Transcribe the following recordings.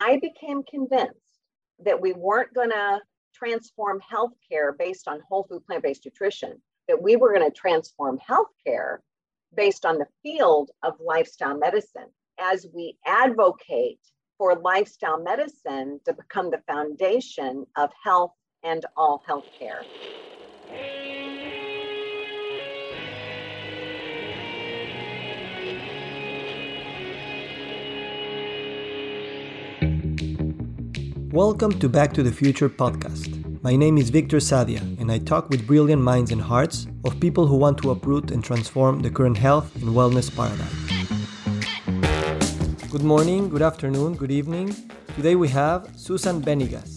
I became convinced that we weren't going to transform healthcare based on whole food plant based nutrition, that we were going to transform healthcare based on the field of lifestyle medicine as we advocate for lifestyle medicine to become the foundation of health and all healthcare. Welcome to Back to the Future podcast. My name is Victor Sadia, and I talk with brilliant minds and hearts of people who want to uproot and transform the current health and wellness paradigm. Good morning, good afternoon, good evening. Today we have Susan Benigas.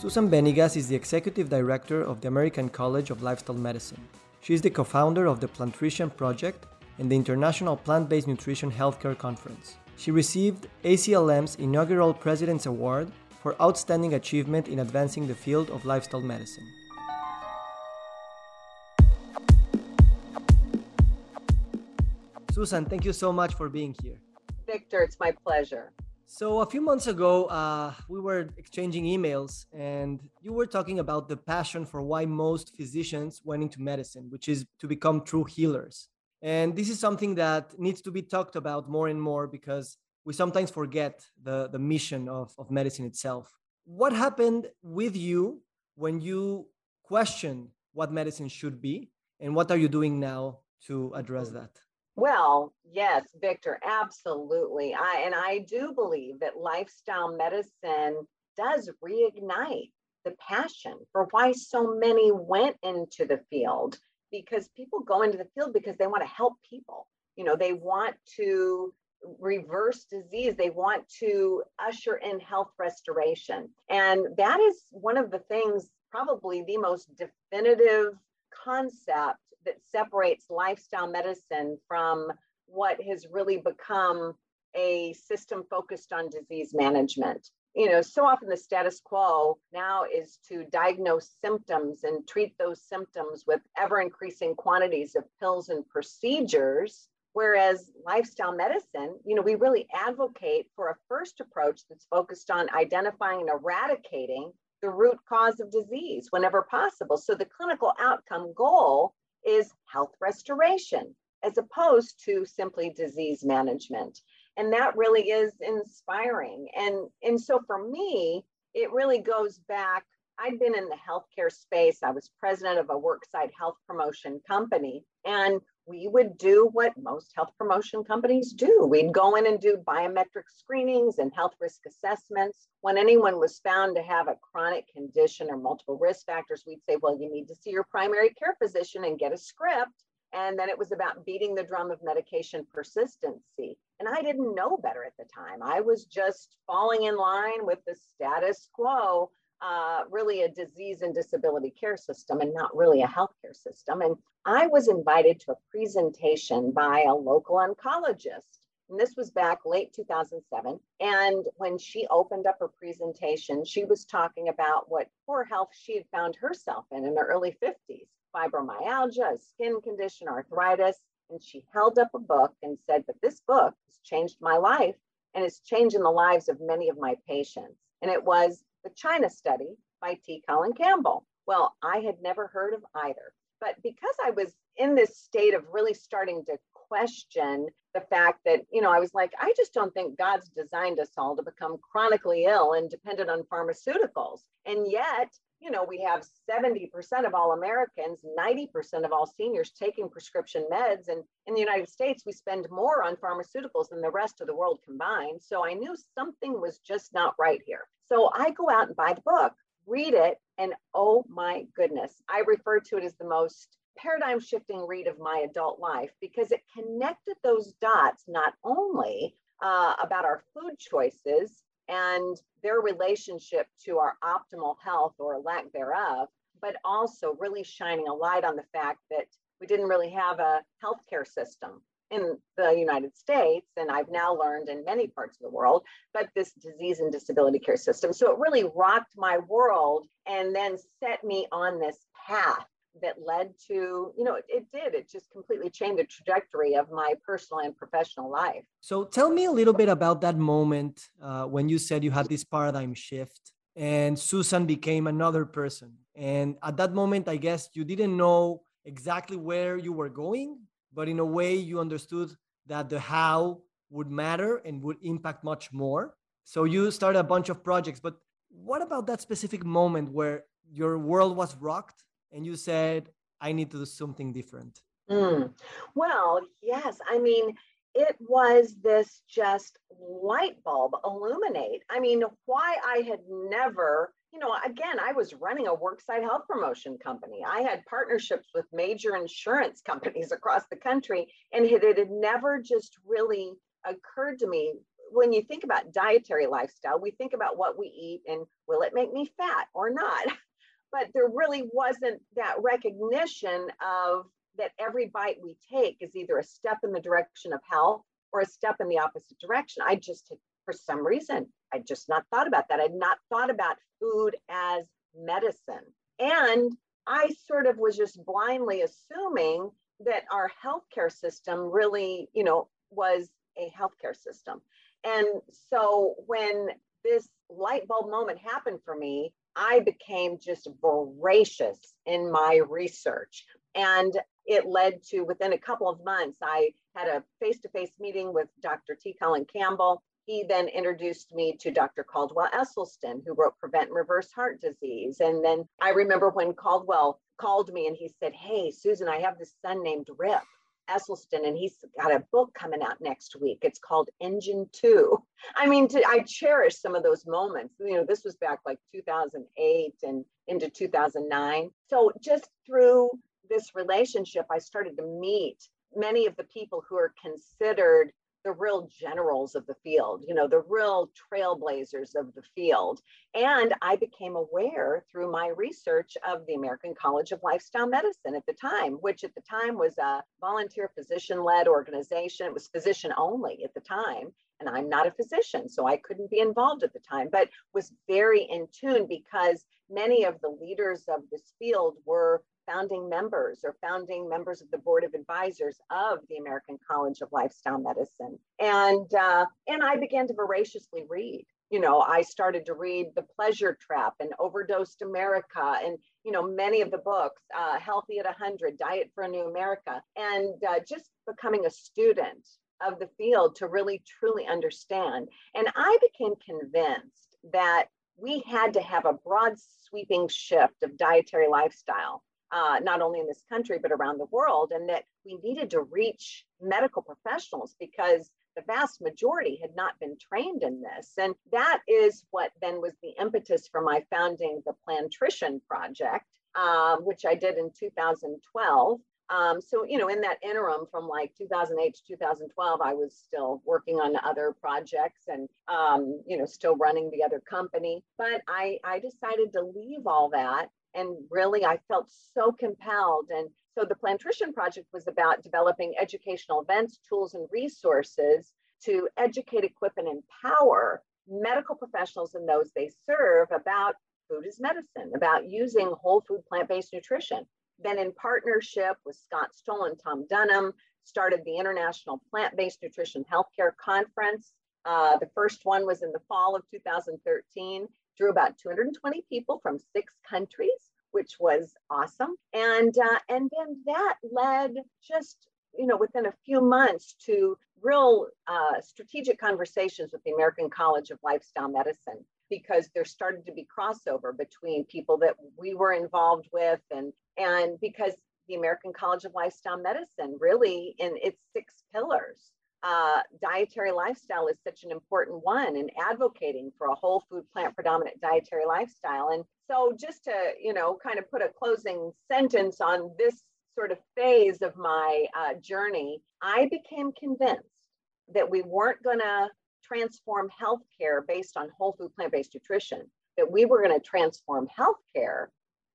Susan Benigas is the executive director of the American College of Lifestyle Medicine. She is the co founder of the Plantrition Project and the International Plant Based Nutrition Healthcare Conference. She received ACLM's inaugural President's Award for outstanding achievement in advancing the field of lifestyle medicine. Susan, thank you so much for being here. Victor, it's my pleasure. So, a few months ago, uh, we were exchanging emails, and you were talking about the passion for why most physicians went into medicine, which is to become true healers. And this is something that needs to be talked about more and more because we sometimes forget the, the mission of, of medicine itself. What happened with you when you questioned what medicine should be? And what are you doing now to address that? Well, yes, Victor, absolutely. I and I do believe that lifestyle medicine does reignite the passion for why so many went into the field because people go into the field because they want to help people. You know, they want to reverse disease. They want to usher in health restoration. And that is one of the things, probably the most definitive concept that separates lifestyle medicine from what has really become a system focused on disease management you know, so often the status quo now is to diagnose symptoms and treat those symptoms with ever increasing quantities of pills and procedures. Whereas lifestyle medicine, you know, we really advocate for a first approach that's focused on identifying and eradicating the root cause of disease whenever possible. So the clinical outcome goal is health restoration as opposed to simply disease management and that really is inspiring. And and so for me it really goes back i'd been in the healthcare space. I was president of a worksite health promotion company and we would do what most health promotion companies do. We'd go in and do biometric screenings and health risk assessments. When anyone was found to have a chronic condition or multiple risk factors we'd say well you need to see your primary care physician and get a script and then it was about beating the drum of medication persistency. And I didn't know better at the time. I was just falling in line with the status quo, uh, really a disease and disability care system and not really a healthcare system. And I was invited to a presentation by a local oncologist. And this was back late 2007. And when she opened up her presentation, she was talking about what poor health she had found herself in in her early 50s fibromyalgia, a skin condition, arthritis. And she held up a book and said, But this book has changed my life and it's changing the lives of many of my patients. And it was the China study by T. Colin Campbell. Well, I had never heard of either. But because I was in this state of really starting to question the fact that, you know, I was like, I just don't think God's designed us all to become chronically ill and dependent on pharmaceuticals. And yet, you know, we have 70% of all Americans, 90% of all seniors taking prescription meds. And in the United States, we spend more on pharmaceuticals than the rest of the world combined. So I knew something was just not right here. So I go out and buy the book, read it, and oh my goodness, I refer to it as the most paradigm shifting read of my adult life because it connected those dots not only uh, about our food choices and their relationship to our optimal health or lack thereof, but also really shining a light on the fact that we didn't really have a healthcare system in the United States, and I've now learned in many parts of the world, but this disease and disability care system. So it really rocked my world and then set me on this path that led to, you know, it, it, did. It just completely changed the trajectory of my personal and professional life. So tell me a little bit about that moment uh, when you said you had this paradigm shift and Susan became another person. And at that moment, I guess you didn't know exactly where you were going, but in a way, you understood that the how would matter and would impact much more. So you started a bunch of projects, but what about that specific moment where your world was rocked and you said, I need to do something different? Mm. Well, yes. I mean, it was this just light bulb illuminate. I mean, why I had never, you know, again, I was running a worksite health promotion company. I had partnerships with major insurance companies across the country, and it, it had never just really occurred to me. When you think about dietary lifestyle, we think about what we eat and will it make me fat or not? but there really wasn't that recognition of that every bite we take is either a step in the direction of health or a step in the opposite direction. I just, for some reason, I just not thought about that. I'd not thought about food as medicine. And I sort of was just blindly assuming that our healthcare system really, you know, was a healthcare system. And so when this light bulb moment happened for me, I became just voracious in my research. And it led to within a couple of months, I had a face to face meeting with Dr. T. Colin Campbell. He then introduced me to Dr. Caldwell Esselstyn, who wrote Prevent and Reverse Heart Disease. And then I remember when Caldwell called me and he said, Hey, Susan, I have this son named Rip. Esselstyn, and he's got a book coming out next week. It's called Engine Two. I mean, to, I cherish some of those moments. You know, this was back like 2008 and into 2009. So just through this relationship, I started to meet many of the people who are considered the real generals of the field, you know, the real trailblazers of the field. And I became aware through my research of the American College of Lifestyle Medicine at the time, which at the time was a volunteer physician led organization. It was physician only at the time. And I'm not a physician, so I couldn't be involved at the time, but was very in tune because many of the leaders of this field were founding members or founding members of the board of advisors of the American College of Lifestyle Medicine. And, uh, and I began to voraciously read. You know, I started to read The Pleasure Trap and Overdosed America and, you know, many of the books, uh, Healthy at 100, Diet for a New America, and uh, just becoming a student of the field to really truly understand. And I became convinced that we had to have a broad sweeping shift of dietary lifestyle uh, not only in this country, but around the world, and that we needed to reach medical professionals because the vast majority had not been trained in this. And that is what then was the impetus for my founding the Plantrition Project, um, which I did in 2012. Um, so, you know, in that interim from like 2008 to 2012, I was still working on other projects and, um, you know, still running the other company. But I, I decided to leave all that and really I felt so compelled. And so the Plantrition Project was about developing educational events, tools, and resources to educate, equip, and empower medical professionals and those they serve about food as medicine, about using whole food plant-based nutrition. Then in partnership with Scott Stoll and Tom Dunham, started the International Plant-Based Nutrition Healthcare Conference. Uh, the first one was in the fall of 2013 drew about 220 people from six countries, which was awesome. And uh, and then that led just you know within a few months to real uh, strategic conversations with the American College of Lifestyle Medicine because there started to be crossover between people that we were involved with and and because the American College of Lifestyle Medicine really in its six pillars uh, dietary lifestyle is such an important one and advocating for a whole food plant predominant dietary lifestyle. And so just to you know kind of put a closing sentence on this sort of phase of my uh, journey i became convinced that we weren't going to transform healthcare based on whole food plant-based nutrition that we were going to transform healthcare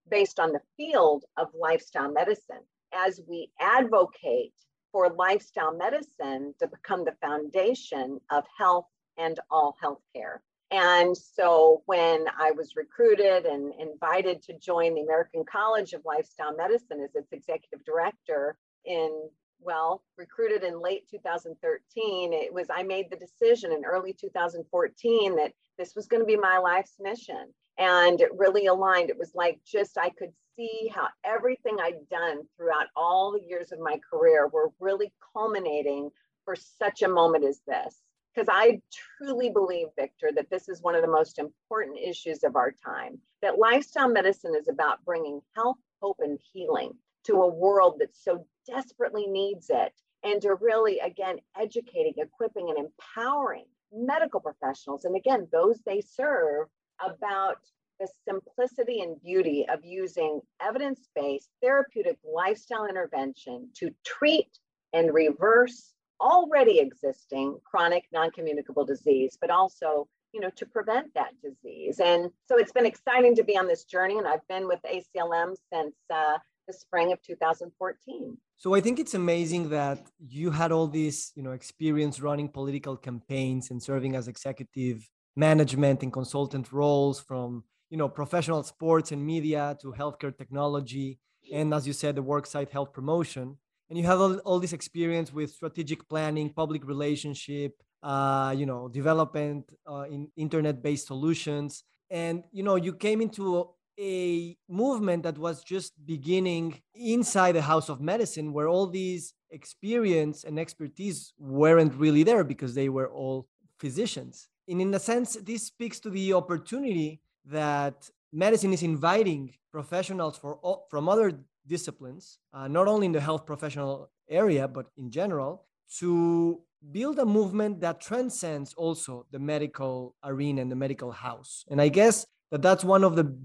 based on the field of lifestyle medicine as we advocate for lifestyle medicine to become the foundation of health and all healthcare. And so when I was recruited and invited to join the American College of Lifestyle Medicine as its executive director in well, recruited in late 2013, it was I made the decision in early 2014 that this was going to be my life's mission. And it really aligned. It was like just I could see how everything I'd done throughout all the years of my career were really culminating for such a moment as this. Because I truly believe, Victor, that this is one of the most important issues of our time. That lifestyle medicine is about bringing health, hope, and healing to a world that so desperately needs it. And to really, again, educating, equipping, and empowering medical professionals, and again, those they serve, about the simplicity and beauty of using evidence based therapeutic lifestyle intervention to treat and reverse already existing chronic non-communicable disease, but also you know to prevent that disease. And so it's been exciting to be on this journey, and I've been with ACLM since uh, the spring of 2014. So I think it's amazing that you had all this, you know, experience running political campaigns and serving as executive management and consultant roles from, you know, professional sports and media to healthcare technology and as you said the worksite health promotion. And you have all, all this experience with strategic planning public relationship uh, you know development uh, in internet based solutions. And you know you came into a movement that was just beginning inside the house of medicine where all these experience and expertise weren't really there because they were all physicians and in a sense this speaks to the opportunity that medicine is inviting professionals for, from other disciplines uh, not only in the health professional area but in general to build a movement that transcends also the medical arena and the medical house. And i guess that that's one of the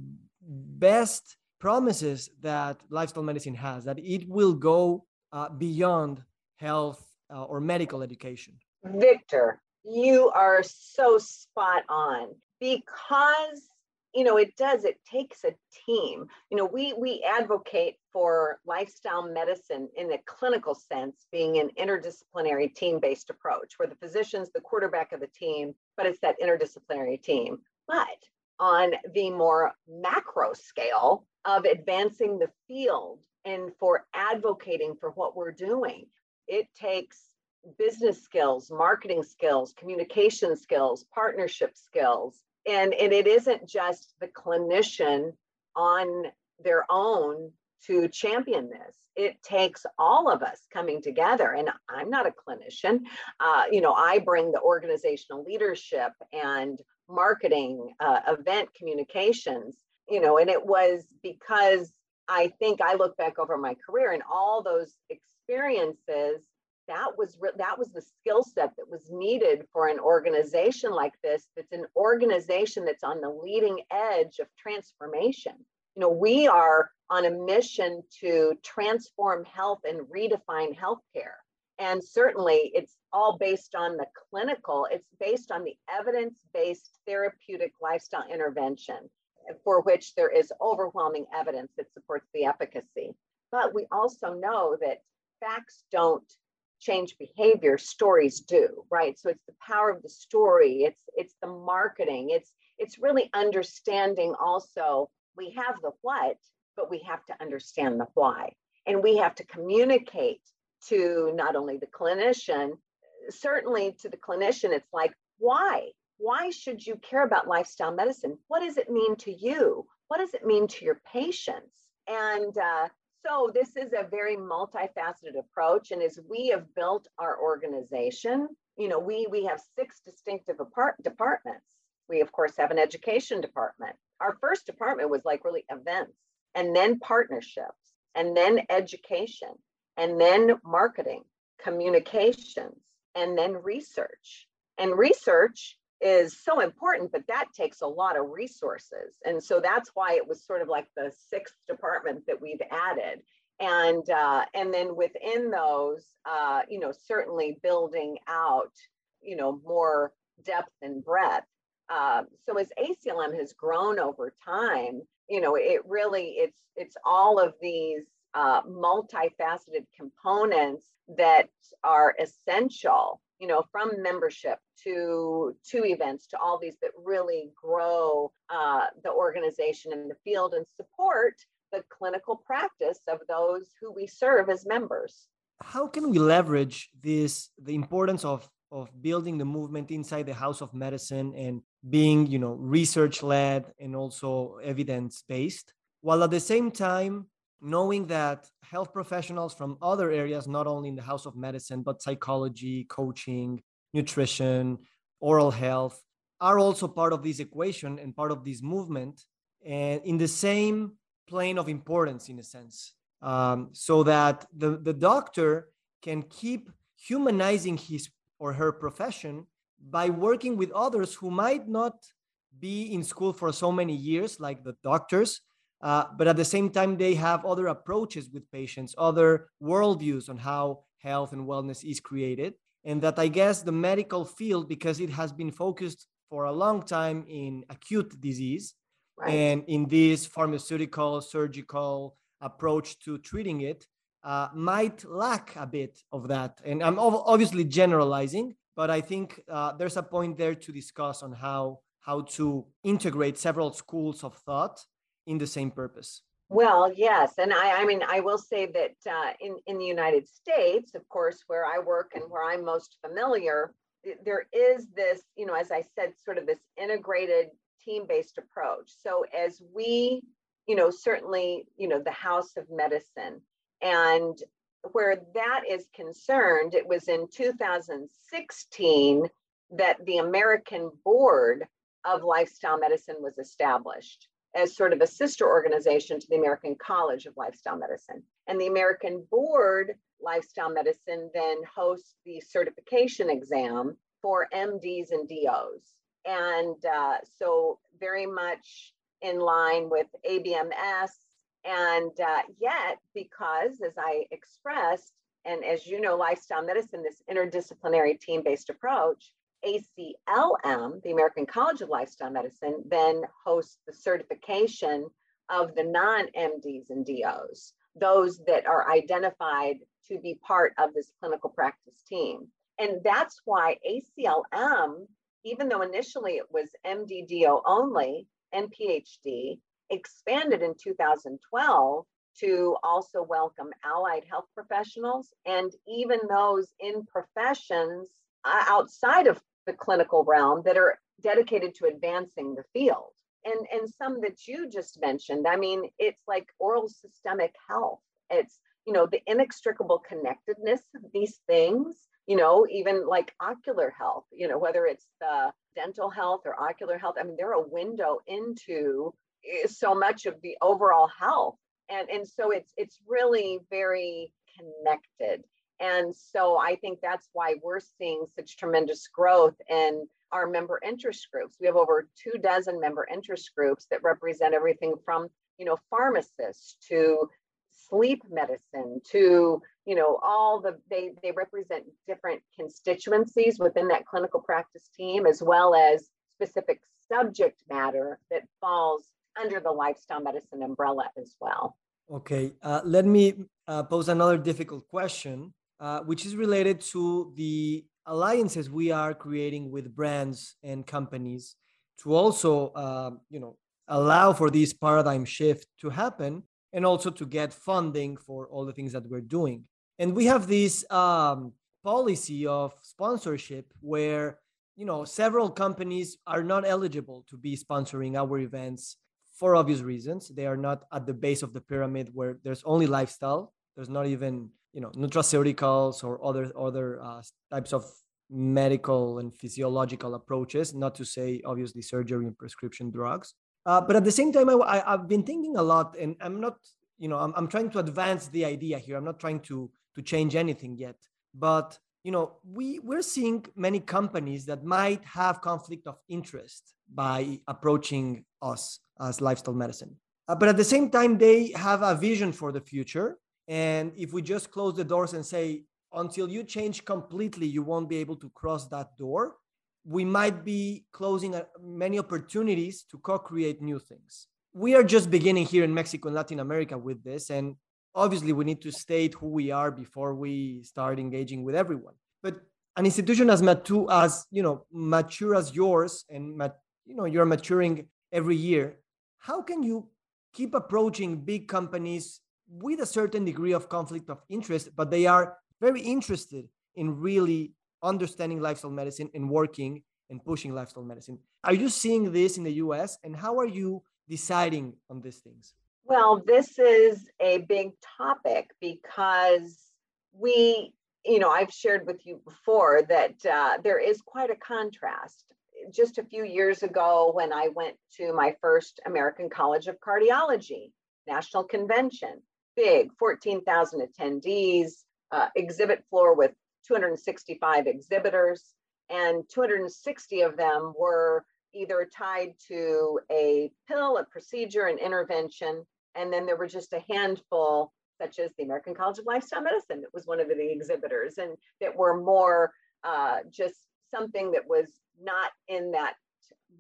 best promises that lifestyle medicine has that it will go uh, beyond health uh, or medical education. Victor you are so spot on because you know it does it takes a team you know we we advocate for lifestyle medicine in a clinical sense being an interdisciplinary team based approach where the physician's the quarterback of the team but it's that interdisciplinary team but on the more macro scale of advancing the field and for advocating for what we're doing. It takes business skills, marketing skills, communication skills, partnership skills. And, and it isn't just the clinician on their own to champion this. It takes all of us coming together. And I'm not a clinician. Uh, you know, I bring the organizational leadership and marketing, uh, event communications, you know, and it was because I think I look back over my career and all those experiences that was re- that was the skill set that was needed for an organization like this that's an organization that's on the leading edge of transformation you know we are on a mission to transform health and redefine healthcare and certainly it's all based on the clinical, it's based on the evidence based therapeutic lifestyle intervention for which there is overwhelming evidence that supports the efficacy. But we also know that facts don't change behavior stories do right so it's the power of the story it's it's the marketing it's it's really understanding also we have the what but we have to understand the why and we have to communicate to not only the clinician, certainly to the clinician, it's like, why? Why should you care about lifestyle medicine? What does it mean to you? What does it mean to your patients? And uh, so this is a very multifaceted approach. And as we have built our organization, you know, we we have six distinctive apart- departments. We of course have an education department. Our first department was like really events, and then partnerships, and then education, and then marketing, communications, and then research. And research is so important, but that takes a lot of resources. And so that's why it was sort of like the sixth department that we've added. And uh, and then within those, uh, you know, certainly building out, you know, more depth and breadth. Uh, so as ACLM has grown over time, you know, it really it's it's all of these uh, multifaceted components that are essential you know, from membership to to events to all these that really grow uh, the organization in the field and support the clinical practice of those who we serve as members. How can we leverage this the importance of of building the movement inside the house of medicine and being you know research led and also evidence based while at the same time knowing that health professionals from other areas, not only in the house of medicine, but psychology, coaching, nutrition, oral health, are also part of this equation and part of this movement, and in the same plane of importance, in a sense, um, so that the, the doctor can keep humanizing his or her profession by working with others who might not be in school for so many years, like the doctors, uh, but at the same time, they have other approaches with patients, other worldviews on how health and wellness is created. And that I guess the medical field, because it has been focused for a long time in acute disease right. and in this pharmaceutical, surgical approach to treating it, uh, might lack a bit of that. And I'm obviously generalizing, but I think uh, there's a point there to discuss on how how to integrate several schools of thought in the same purpose? Well, yes, and I, I mean, I will say that uh, in in the United States, of course, where I work and where I'm most familiar, there is this, you know, as I said, sort of this integrated team-based approach. So as we, you know, certainly, you know, the House of Medicine, and where that is concerned, it was in 2016 that the American Board of Lifestyle Medicine was established as sort of a sister organization to the American College of Lifestyle Medicine. And the American Board Lifestyle Medicine then hosts the certification exam for MDs and DOs. And uh, so, very much in line with ABMS. And uh, yet, because as I expressed, and as you know, lifestyle medicine, this interdisciplinary team based approach, ACLM, the American College of Lifestyle Medicine, then hosts the certification of the non MDs and DOs, those that are identified to be part of this clinical practice team. And that's why ACLM, even though initially it was MDDO only and PhD, expanded in 2012 to also welcome allied health professionals and even those in professions outside of the clinical realm that are dedicated to advancing the field. And, and some that you just mentioned, I mean, it's like oral systemic health. It's, you know, the inextricable connectedness of these things, you know, even like ocular health, you know, whether it's the dental health or ocular health, I mean, they're a window into eh, so much of the overall health. And, and so it's it's really very connected. And so I think that's why we're seeing such tremendous growth in our member interest groups. We have over two dozen member interest groups that represent everything from, you know, pharmacists to sleep medicine to, you know, all the they they represent different constituencies within that clinical practice team as well as specific subject matter that falls under the lifestyle medicine umbrella as well. Okay, uh, let me uh, pose another difficult question. Uh, which is related to the alliances we are creating with brands and companies to also, uh, you know, allow for this paradigm shift to happen and also to get funding for all the things that we're doing. And we have this um, policy of sponsorship where you know several companies are not eligible to be sponsoring our events for obvious reasons they are not at the base of the pyramid where there's only lifestyle there's not even you know nutraceuticals or other other uh, types of medical and physiological approaches not to say obviously surgery and prescription drugs. Uh, but at the same time I, have been thinking a lot and i'm not you know I'm, I'm trying to advance the idea here. I'm not trying to to change anything yet. But you know we we're seeing many companies that might have conflict of interest by approaching us as lifestyle medicine. Uh, but at the same time they have a vision for the future and if we just close the doors and say, until you change completely, you won't be able to cross that door, we might be closing uh, many opportunities to co create new things. We are just beginning here in Mexico and Latin America with this. And obviously, we need to state who we are before we start engaging with everyone. But an institution as mature as you know mature as yours and mat- you know you're maturing every year how can you keep approaching big companies with a certain degree of conflict of interest but they are very interested in really understanding lifestyle medicine and working and pushing lifestyle medicine. Are you seeing this in the us and how are you deciding on these things? Well this is a big topic because we you know i've shared with you before that uh, there is quite a contrast. Just a few years ago when I went to my first American College of Cardiology National Convention, big 14,000 attendees, uh, exhibit floor with 265 exhibitors, and 260 of them were either tied to a pill, a procedure, an intervention, and then there were just a handful, such as the American College of Lifestyle Medicine, that was one of the exhibitors, and that were more uh, just something that was not in that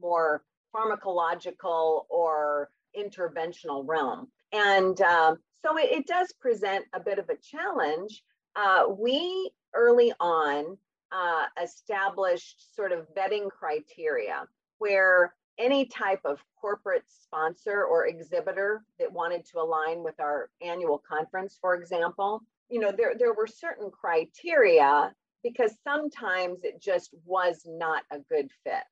more pharmacological or interventional realm. And um, so it, it, does present a bit of a challenge. Uh, we early on uh, established sort of vetting criteria where any type of corporate sponsor or exhibitor that wanted to align with our annual conference, for example, you know, there, there were certain criteria because sometimes it just was not a good fit.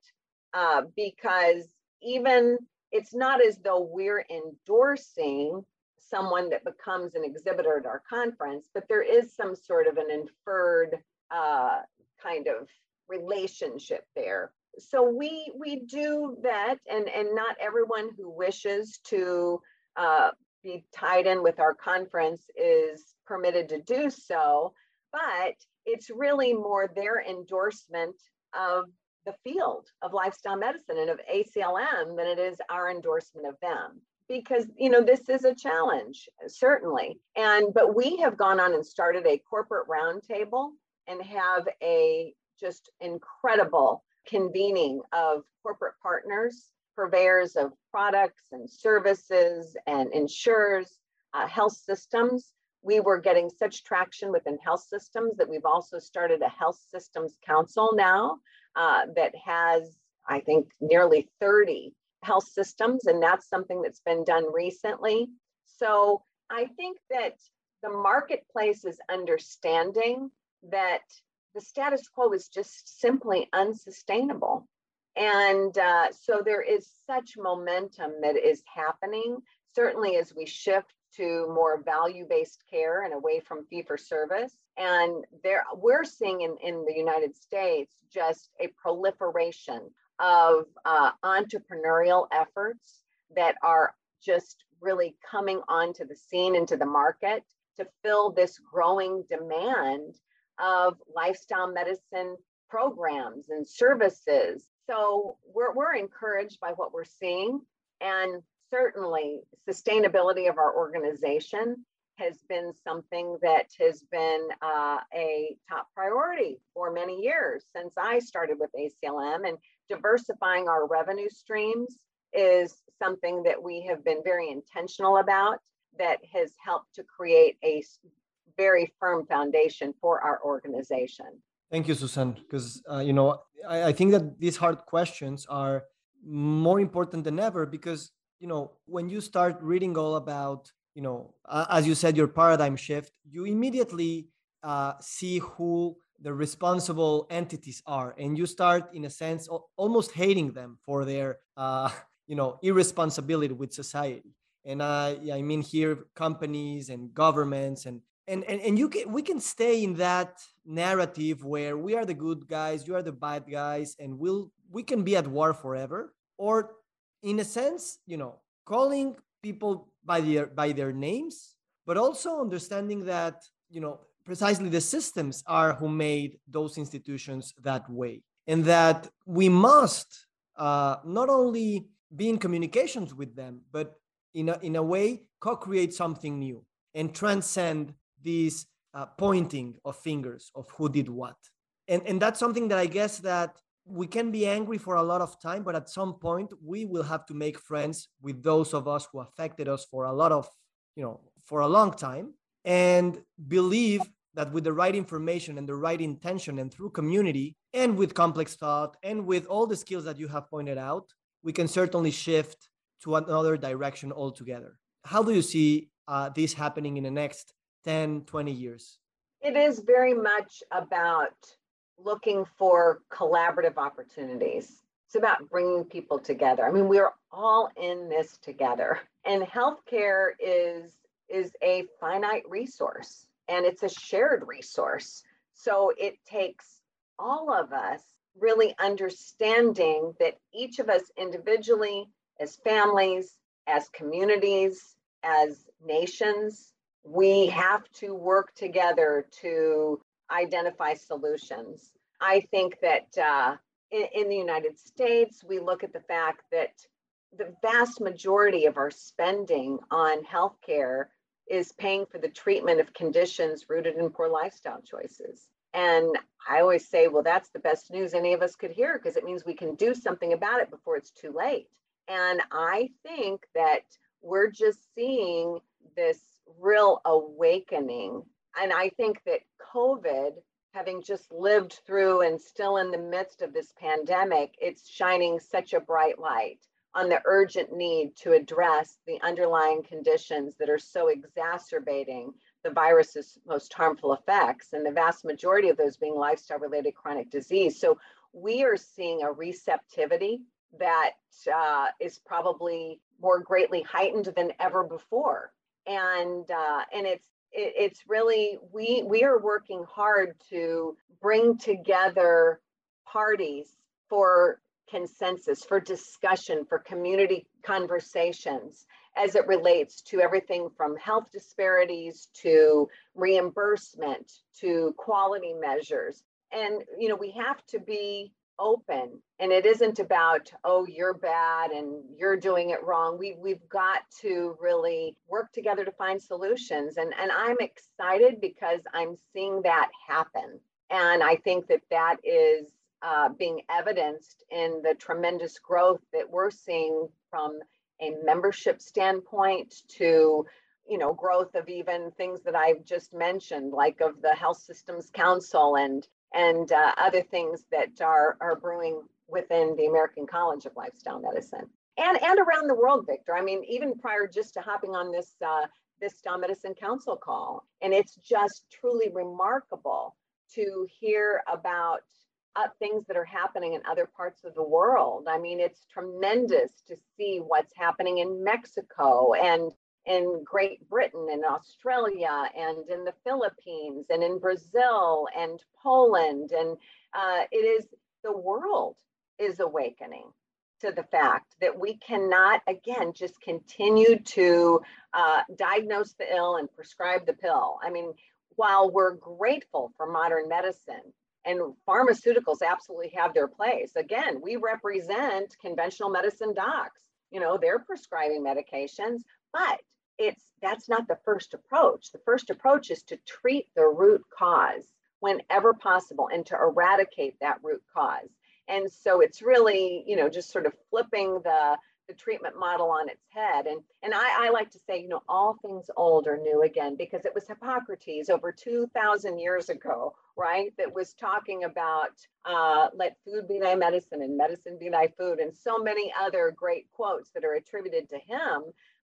Uh, because even it's not as though we're endorsing someone that becomes an exhibitor at our conference, but there is some sort of an inferred uh, kind of relationship there. So we we do that, and and not everyone who wishes to uh, be tied in with our conference is permitted to do so. But it's really more their endorsement of the field of lifestyle medicine and of ACLM than it is our endorsement of them because you know this is a challenge certainly. And but we have gone on and started a corporate roundtable and have a just incredible convening of corporate partners purveyors of products and services and insurers uh, health systems. We were getting such traction within health systems that we've also started a health systems council now uh, that has, I think, nearly 30 health systems, and that's something that's been done recently. So I think that the marketplace is understanding that the status quo is just simply unsustainable. And uh, so there is such momentum that is happening, certainly as we shift to more value-based care and away from fee-for-service. And there we're seeing in, in the United States just a proliferation of uh, entrepreneurial efforts that are just really coming onto the scene into the market to fill this growing demand of lifestyle medicine programs and services. So we're, we're encouraged by what we're seeing. And certainly sustainability of our organization has been something that has been uh, a top priority for many years since I started with ACLM and diversifying our revenue streams is something that we have been very intentional about that has helped to create a very firm foundation for our organization. Thank you, Susan, because uh, you know I, I think that these hard questions are more important than ever because you know when you start reading all about you know uh, as you said your paradigm shift you immediately uh, see who the responsible entities are and you start in a sense almost hating them for their uh, you know irresponsibility with society. And i i mean here companies and governments and and, and, and you can we can stay in that narrative where we are the good guys you are the bad guys and we'll we can be at war forever. Or in a sense, you know, calling people by their by their names, but also understanding that, you know, precisely the systems are who made those institutions that way. And that we must uh, not only be in communications with them, but in a, in a way co-create something new and transcend these uh, pointing of fingers of who did what. And, and that's something that I guess that we can be angry for a lot of time, but at some point we will have to make friends with those of us who affected us for a lot of, you know, for a long time and believe that with the right information and the right intention and through community and with complex thought and with all the skills that you have pointed out, we can certainly shift to another direction altogether. How do you see uh, this happening in the next 10, 20 years? It is very much about looking for collaborative opportunities. It's about bringing people together. I mean, we're all in this together. And healthcare is is a finite resource and it's a shared resource. So it takes all of us really understanding that each of us individually, as families, as communities, as nations, we have to work together to identify solutions. I think that uh, in, in the United States, we look at the fact that the vast majority of our spending on healthcare is paying for the treatment of conditions rooted in poor lifestyle choices. And I always say, well, that's the best news any of us could hear because it means we can do something about it before it's too late. And I think that we're just seeing this real awakening. And I think that COVID, having just lived through and still in the midst of this pandemic, it's shining such a bright light on the urgent need to address the underlying conditions that are so exacerbating the virus's most harmful effects, and the vast majority of those being lifestyle related chronic disease. So we are seeing a receptivity that uh, is probably more greatly heightened than ever before. And uh, and it's it, it's really we we are working hard to bring together parties for consensus, for discussion, for community conversations as it relates to everything from health disparities to reimbursement to quality measures. And, you know, we have to be open and it isn't about oh you're bad and you're doing it wrong we we've got to really work together to find solutions and and I'm excited because I'm seeing that happen and I think that that is uh, being evidenced in the tremendous growth that we're seeing from a membership standpoint to you know growth of even things that I've just mentioned, like of the Health Systems Council and and uh, other things that are are brewing within the American College of Lifestyle Medicine and and around the world, Victor. I mean, even prior just to hopping on this uh, this Style Medicine Council call, and it's just truly remarkable to hear about uh, things that are happening in other parts of the world. I mean, it's tremendous to see what's happening in Mexico and in Great Britain and Australia and in the Philippines and in Brazil and Poland. And uh, it is the world is awakening to the fact that we cannot, again, just continue to uh, diagnose the ill and prescribe the pill. I mean, while we're grateful for modern medicine, and pharmaceuticals absolutely have their place. Again, we represent conventional medicine docs. You know, they're prescribing medications, but it's that's not the first approach. The first approach is to treat the root cause whenever possible and to eradicate that root cause. And so it's really, you know, just sort of flipping the the treatment model on its head. And, and I, I, like to say, you know, all things old are new again because it was Hippocrates over 2,000 years ago, right, that was talking about uh, let food be thy medicine and medicine be thy food, and so many other great quotes that are attributed to him.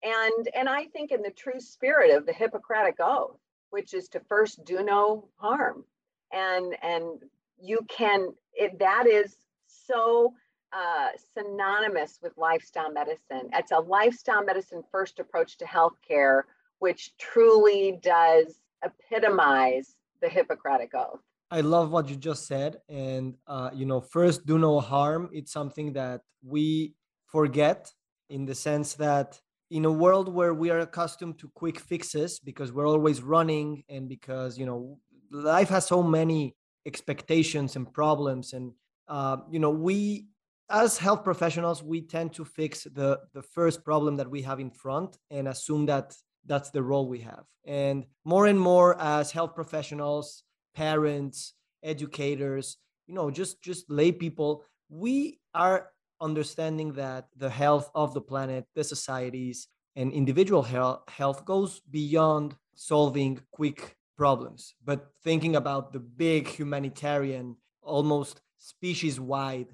And, and I think in the true spirit of the Hippocratic Oath, which is to first do no harm. And, and you can, it, that is so uh, synonymous with lifestyle medicine. It's a lifestyle medicine first approach to healthcare, which truly does epitomize the Hippocratic Oath. I love what you just said. And, uh, you know, first, do no harm. It's something that we forget in the sense that in a world where we are accustomed to quick fixes because we're always running and because, you know, life has so many expectations and problems and uh, you know we as health professionals we tend to fix the the first problem that we have in front and assume that that's the role we have. And more and more as health professionals parents educators you know just just lay people we are understanding that the health of the planet the societies and individual health, health goes beyond solving quick problems, but thinking about the big humanitarian, almost species wide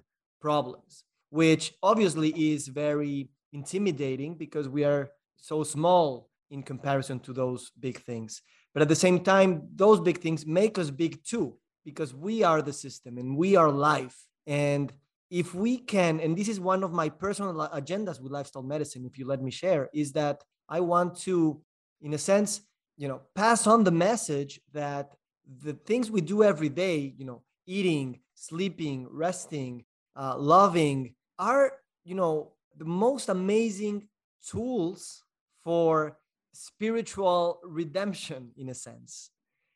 problems, which obviously is very intimidating because we are so small in comparison to those big things. But at the same time, those big things make us big too, because we are the system and we are life. And if we can, and this is one of my personal agendas with lifestyle medicine, if you let me share, is that I want to, in a sense, you know, pass on the message that the things we do every day, you know, eating, sleeping, resting, uh, loving, are, you know, the most amazing tools for spiritual redemption in a sense.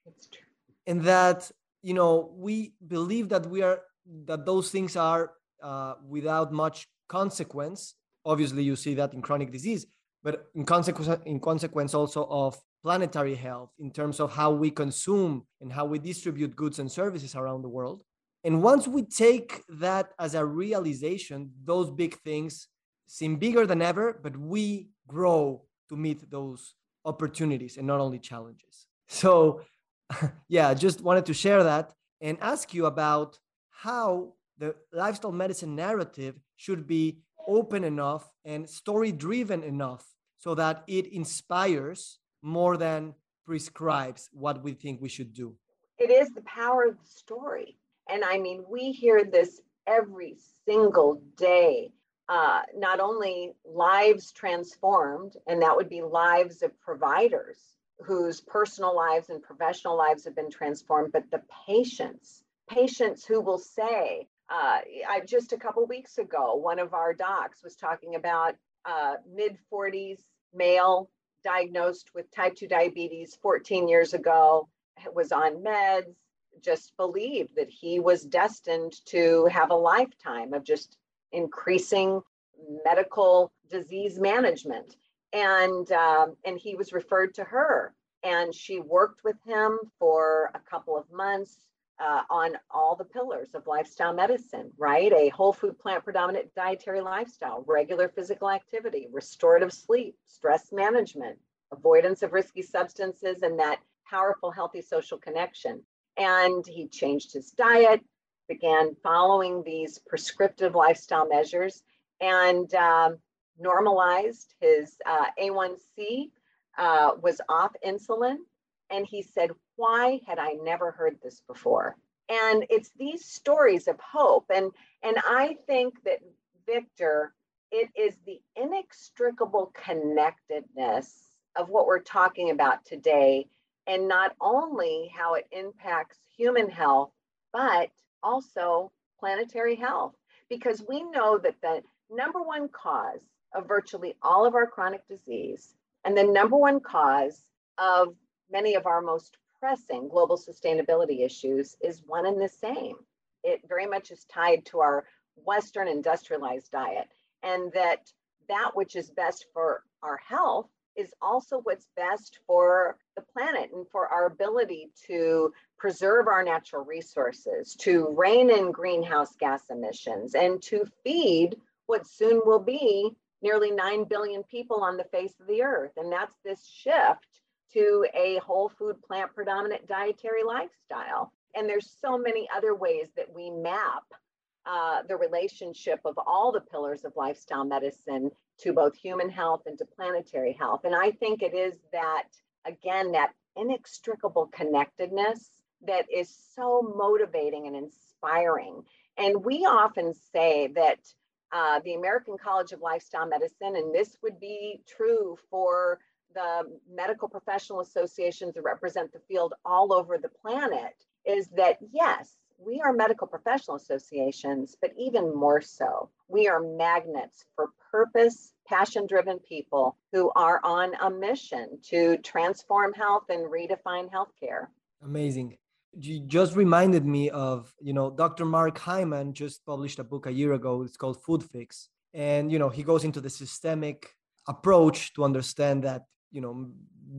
It's true. And that, you know, we believe that we are, that those things are uh, without much consequence. Obviously, you see that in chronic disease, but in consequence, in consequence also of planetary health in terms of how we consume and how we distribute goods and services around the world. And once we take that as a realization, those big things seem bigger than ever, but we grow to meet those opportunities and not only challenges. So, yeah, just wanted to share that and ask you about how the lifestyle medicine narrative should be open enough and story driven enough so that it inspires more than prescribes what we think we should do. It is the power of the story. And I mean, we hear this every single day. Uh, not only lives transformed, and that would be lives of providers whose personal lives and professional lives have been transformed, but the patients, patients who will say, uh, I, just a couple weeks ago, one of our docs was talking about uh, mid 40s male diagnosed with type 2 diabetes 14 years ago, was on meds, just believed that he was destined to have a lifetime of just increasing medical disease management. And, um, and he was referred to her. And she worked with him for a couple of months uh, on all the pillars of lifestyle medicine, right? A whole food plant predominant dietary lifestyle, regular physical activity, restorative sleep, stress management, avoidance of risky substances, and that powerful, healthy social connection. And he changed his diet, began following these prescriptive lifestyle measures, and um, normalized his uh, A1C, uh, was off insulin. And he said, Why had I never heard this before? And it's these stories of hope. And, and I think that Victor, it is the inextricable connectedness of what we're talking about today, and not only how it impacts human health, but also planetary health. Because we know that the number one cause of virtually all of our chronic disease and the number one cause of many of our most pressing global sustainability issues is one and the same. It very much is tied to our Western industrialized diet, and that that which is best for our health is also what's best for the planet and for our ability to preserve our natural resources, to rein in greenhouse gas emissions, and to feed what soon will be nearly 9 billion people on the face of the earth. And that's this shift to a whole food plant predominant dietary lifestyle. And there's so many other ways that we map uh, the relationship of all the pillars of lifestyle medicine to both human health and to planetary health. And I think it is that, again, that inextricable connectedness that is so motivating and inspiring. And we often say that uh, the American College of Lifestyle Medicine, and this would be true for the medical professional associations that represent the field all over the planet, is that yes, we are medical professional associations, but even more so, we are magnets for purpose, passion driven people who are on a mission to transform health and redefine healthcare. Amazing. You just reminded me of, you know, Dr. Mark Hyman just published a book a year ago. It's called Food Fix. And, you know, he goes into the systemic approach to understand that, you know,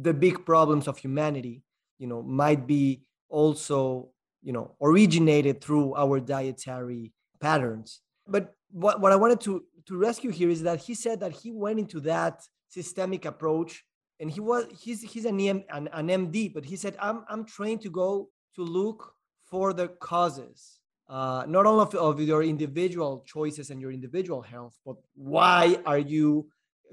the big problems of humanity, you know, might be also you know originated through our dietary patterns but what, what i wanted to to rescue here is that he said that he went into that systemic approach and he was he's he's an, EM, an, an MD, but he said I'm I'm trained to go to look for the causes, uh, not only of, of your individual choices and your individual health, but why are you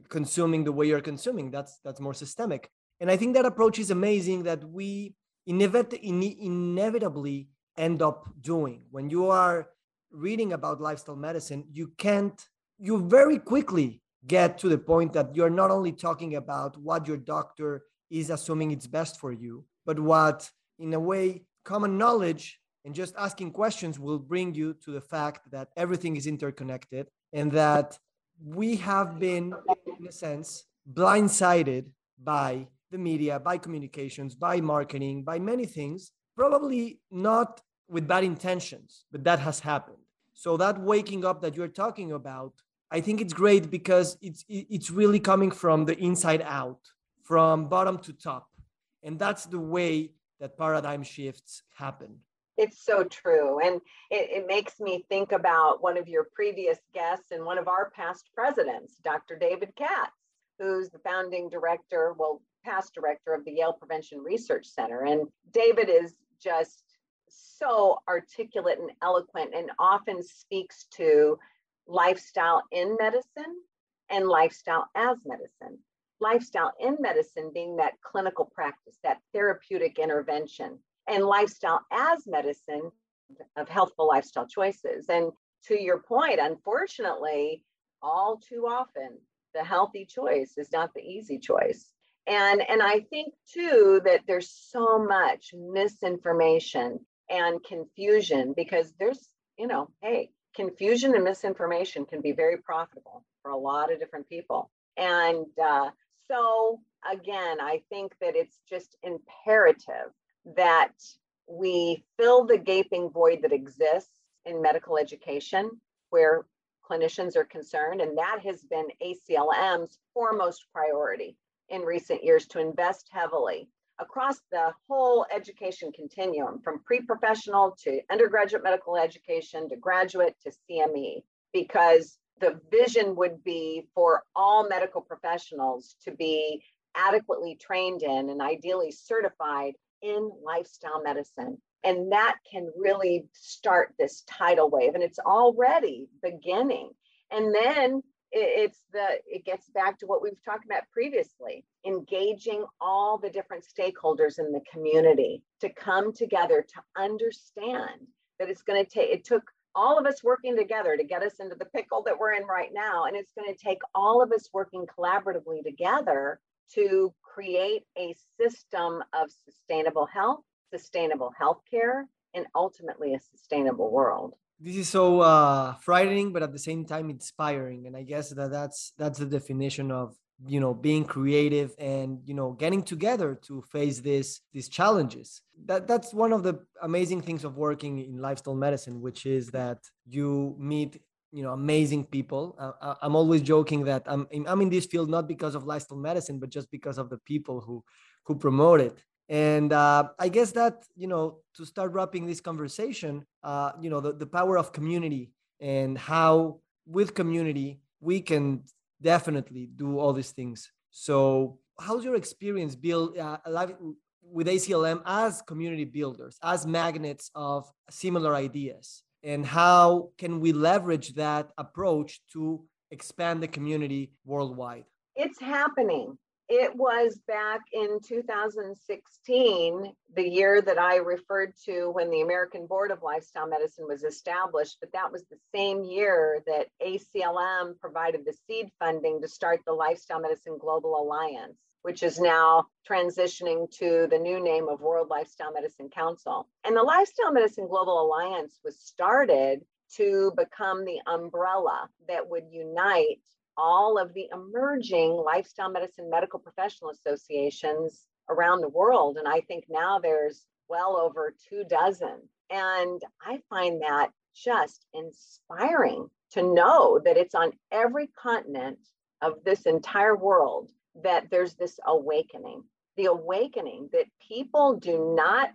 consuming the way you're consuming? That's that's more systemic, and I think that approach is amazing. That we inevit- in- inevitably end up doing when you are reading about lifestyle medicine. You can't. You very quickly get to the point that you're not only talking about what your doctor is assuming it's best for you, but what, in a way, common knowledge and just asking questions will bring you to the fact that everything is interconnected and that we have been, in a sense, blindsided by the media, by communications, by marketing, by many things, probably not with bad intentions, but that has happened. So that waking up that you're talking about I think it's great because it's it's really coming from the inside out, from bottom to top, and that's the way that paradigm shifts happen. It's so true, and it, it makes me think about one of your previous guests and one of our past presidents, Dr. David Katz, who's the founding director, well, past director of the Yale Prevention Research Center, and David is just so articulate and eloquent and often speaks to lifestyle in medicine and lifestyle as medicine. Lifestyle in medicine being that clinical practice, that therapeutic intervention, and lifestyle as medicine of healthful lifestyle choices. And to your point, unfortunately, all too often, the healthy choice is not the easy choice. And, and I think too that there's so much misinformation and confusion because there's, you know, hey, confusion and misinformation can be very profitable for a lot of different people. And uh, so, again, I think that it's just imperative that we fill the gaping void that exists in medical education where clinicians are concerned. And that has been ACLM's foremost priority in recent years to invest heavily across the whole education continuum from pre-professional to undergraduate medical education to graduate to CME because the vision would be for all medical professionals to be adequately trained in and ideally certified in lifestyle medicine. And that can really start this tidal wave, and it's already beginning. And then it's the it gets back to what we've talked about previously engaging all the different stakeholders in the community to come together to understand that it's going to take it took all of us working together to get us into the pickle that we're in right now and it's going to take all of us working collaboratively together to create a system of sustainable health sustainable healthcare and ultimately a sustainable world this is so uh, frightening but at the same time inspiring and i guess that that's that's the definition of you know being creative and you know getting together to face this these challenges. That that's one of the amazing things of working in lifestyle medicine which is that you meet you know amazing people. Uh, i'm always joking that i'm i'm in this field not because of lifestyle medicine but just because of the people who who promote it and uh, i guess that you know to start wrapping this conversation uh, you know the, the power of community and how with community we can definitely do all these things. So how's your experience build uh, with aclm as community builders as magnets of similar ideas? And how can we leverage that approach to expand the community worldwide? It's happening it was back in 2016, the year that I referred to when the American Board of Lifestyle Medicine was established, but that was the same year that ACLM provided the seed funding to start the Lifestyle Medicine Global Alliance, which is now transitioning to the new name of World Lifestyle Medicine Council. And the Lifestyle Medicine Global Alliance was started to become the umbrella that would unite all of the emerging lifestyle medicine medical professional associations around the world. And I think now there's well over two dozen. And I find that just inspiring to know that it's on every continent of this entire world that there's this awakening the awakening that people do not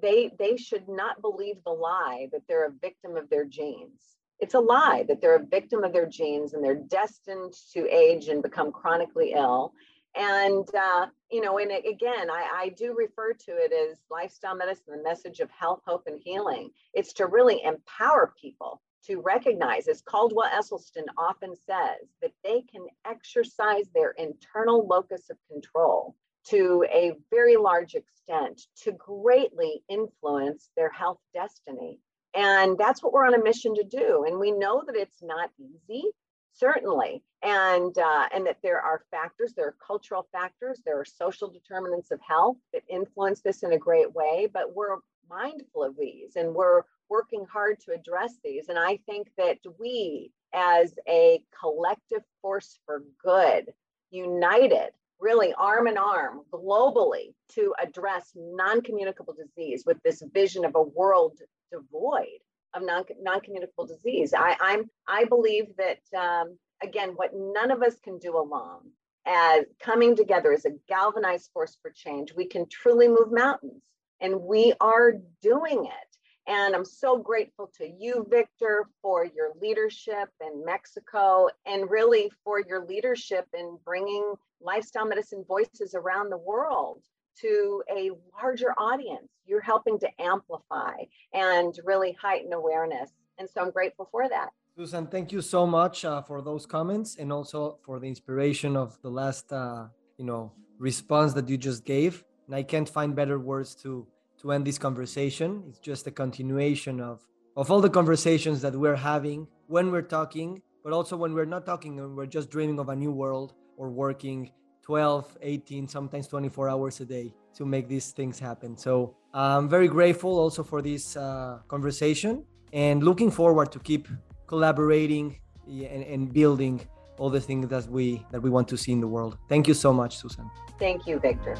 they they should not believe the lie that they're a victim of their genes it's a lie that they're a victim of their genes and they're destined to age and become chronically ill And, uh, you know, and again, I, I do refer to it as lifestyle medicine, the message of health, hope, and healing. It's to really empower people to recognize, as Caldwell Esselstyn often says, that they can exercise their internal locus of control to a very large extent to greatly influence their health destiny. And that's what we're on a mission to do. And we know that it's not easy, certainly, and uh, and that there are factors, there are cultural factors, there are social determinants of health that influence this in a great way. But we're mindful of these, and we're working hard to address these. And I think that we, as a collective force for good, united, really arm in arm globally to address non communicable disease with this vision of a world devoid of non communicable disease. I, I'm, I believe that, um, again, what none of us can do alone as coming together as a galvanized force for change, we can truly move mountains. And we are doing it. And I'm so grateful to you, Victor, for your leadership in Mexico and really for your leadership in bringing lifestyle medicine voices around the world to a larger audience. You're helping to amplify and really heighten awareness. And so I'm grateful for that. Susan, thank you so much uh, for those comments and also for the inspiration of the last, uh, you know, response that you just gave. And I can't find better words to to end this conversation. It's just a continuation of, of all the conversations that we're having when we're talking, but also when we're not talking and we're just dreaming of a new world or working 12, 18, sometimes 24 hours a day to make these things happen. So I'm very grateful also for this uh, conversation and looking forward to keep collaborating and, and building all the things that we that we want to see in the world. Thank you so much, Susan. Thank you, Victor.